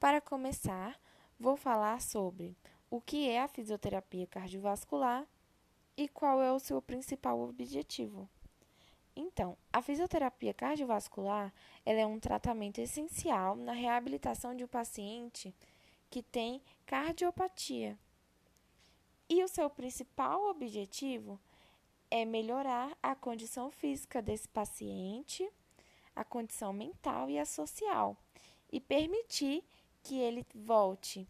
Para começar, vou falar sobre o que é a fisioterapia cardiovascular e qual é o seu principal objetivo. Então, a fisioterapia cardiovascular é um tratamento essencial na reabilitação de um paciente que tem cardiopatia. E o seu principal objetivo é melhorar a condição física desse paciente, a condição mental e a social, e permitir que ele volte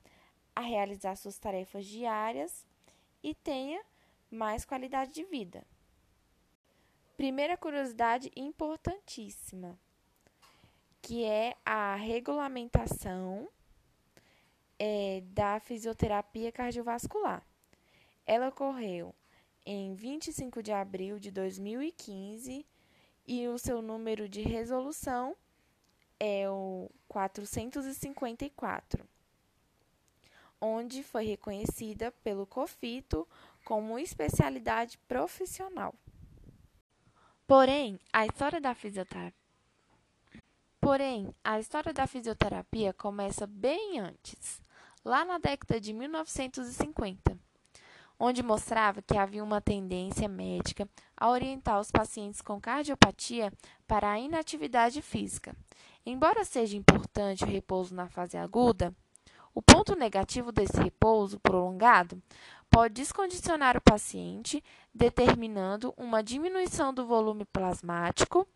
a realizar suas tarefas diárias e tenha mais qualidade de vida. Primeira curiosidade importantíssima, que é a regulamentação é, da fisioterapia cardiovascular. Ela ocorreu em 25 de abril de 2015 e o seu número de resolução é o 454, onde foi reconhecida pelo COFITO como especialidade profissional. Porém, a história da fisioterapia Porém, a história da fisioterapia começa bem antes, lá na década de 1950, onde mostrava que havia uma tendência médica a orientar os pacientes com cardiopatia para a inatividade física. Embora seja importante o repouso na fase aguda, o ponto negativo desse repouso prolongado pode descondicionar o paciente, determinando uma diminuição do volume plasmático,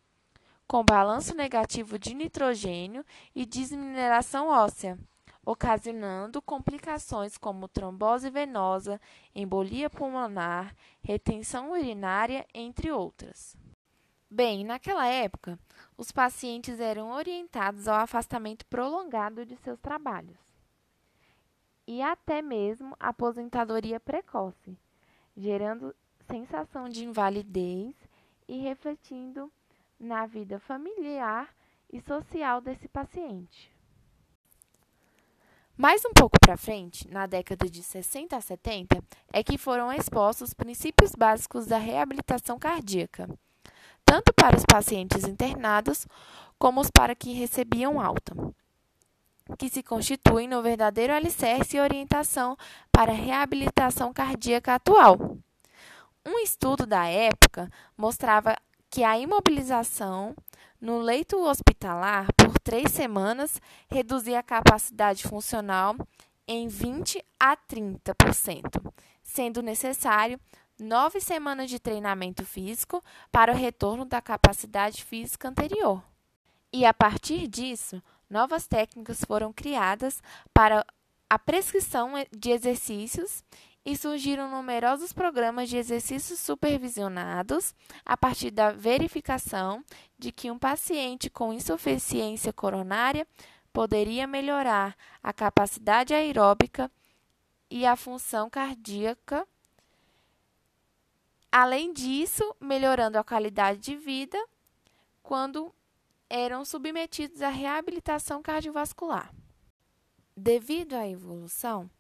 com balanço negativo de nitrogênio e desmineração óssea, ocasionando complicações como trombose venosa, embolia pulmonar, retenção urinária, entre outras. Bem, naquela época, os pacientes eram orientados ao afastamento prolongado de seus trabalhos e até mesmo aposentadoria precoce, gerando sensação de invalidez e refletindo na vida familiar e social desse paciente. Mais um pouco para frente, na década de 60 a 70, é que foram expostos os princípios básicos da reabilitação cardíaca, tanto para os pacientes internados como os para que recebiam alta que se constituem no verdadeiro alicerce e orientação para a reabilitação cardíaca atual. Um estudo da época mostrava que a imobilização no leito hospitalar por três semanas reduzia a capacidade funcional em 20 a 30%, sendo necessário nove semanas de treinamento físico para o retorno da capacidade física anterior. E a partir disso, novas técnicas foram criadas para a prescrição de exercícios e surgiram numerosos programas de exercícios supervisionados a partir da verificação de que um paciente com insuficiência coronária poderia melhorar a capacidade aeróbica e a função cardíaca. Além disso, melhorando a qualidade de vida quando eram submetidos à reabilitação cardiovascular. Devido à evolução,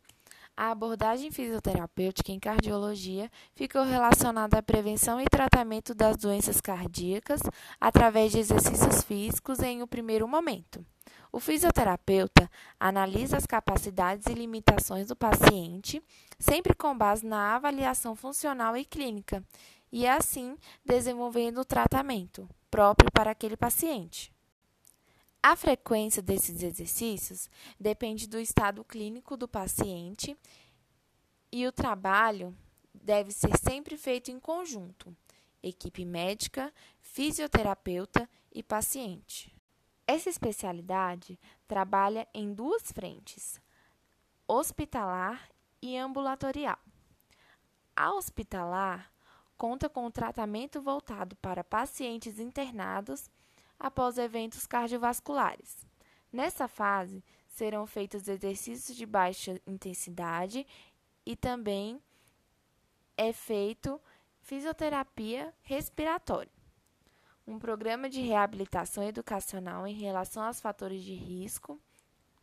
a abordagem fisioterapêutica em cardiologia ficou relacionada à prevenção e tratamento das doenças cardíacas através de exercícios físicos em um primeiro momento. O fisioterapeuta analisa as capacidades e limitações do paciente, sempre com base na avaliação funcional e clínica, e assim desenvolvendo o tratamento próprio para aquele paciente. A frequência desses exercícios depende do estado clínico do paciente e o trabalho deve ser sempre feito em conjunto, equipe médica, fisioterapeuta e paciente. Essa especialidade trabalha em duas frentes: hospitalar e ambulatorial. A hospitalar conta com tratamento voltado para pacientes internados após eventos cardiovasculares. Nessa fase, serão feitos exercícios de baixa intensidade e também é feito fisioterapia respiratória. Um programa de reabilitação educacional em relação aos fatores de risco,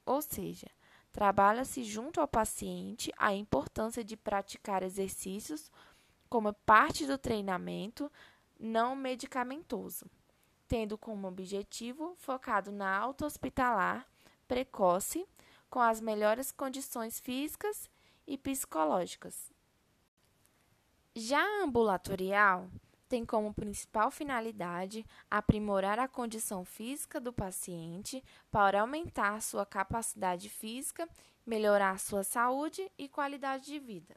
ou seja, trabalha-se junto ao paciente a importância de praticar exercícios como parte do treinamento não medicamentoso, tendo como objetivo focado na alta hospitalar precoce com as melhores condições físicas e psicológicas. Já a ambulatorial tem como principal finalidade aprimorar a condição física do paciente para aumentar sua capacidade física, melhorar sua saúde e qualidade de vida.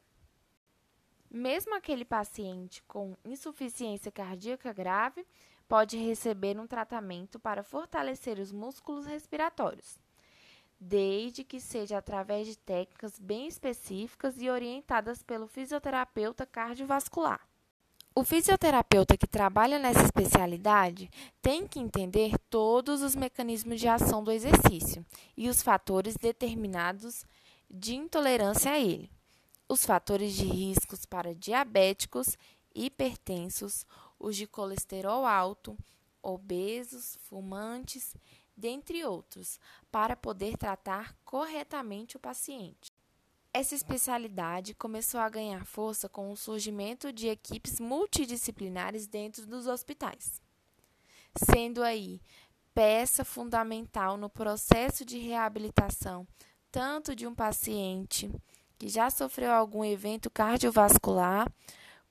Mesmo aquele paciente com insuficiência cardíaca grave pode receber um tratamento para fortalecer os músculos respiratórios, desde que seja através de técnicas bem específicas e orientadas pelo fisioterapeuta cardiovascular. O fisioterapeuta que trabalha nessa especialidade tem que entender todos os mecanismos de ação do exercício e os fatores determinados de intolerância a ele. Os fatores de riscos para diabéticos, hipertensos, os de colesterol alto, obesos, fumantes, dentre outros, para poder tratar corretamente o paciente. Essa especialidade começou a ganhar força com o surgimento de equipes multidisciplinares dentro dos hospitais, sendo aí peça fundamental no processo de reabilitação tanto de um paciente que já sofreu algum evento cardiovascular,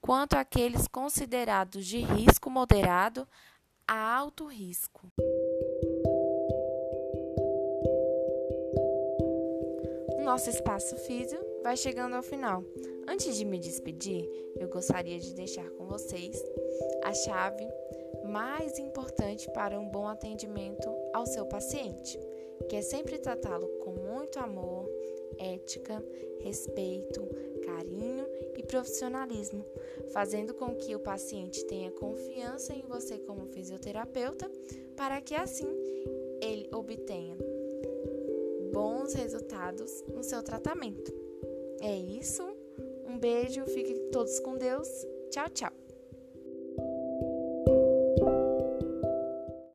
quanto aqueles considerados de risco moderado a alto risco. Nosso espaço físico vai chegando ao final. Antes de me despedir, eu gostaria de deixar com vocês a chave mais importante para um bom atendimento ao seu paciente, que é sempre tratá-lo com muito amor, ética, respeito, carinho e profissionalismo, fazendo com que o paciente tenha confiança em você como fisioterapeuta, para que assim ele obtenha bons resultados no seu tratamento. É isso. Um beijo, fiquem todos com Deus. Tchau, tchau.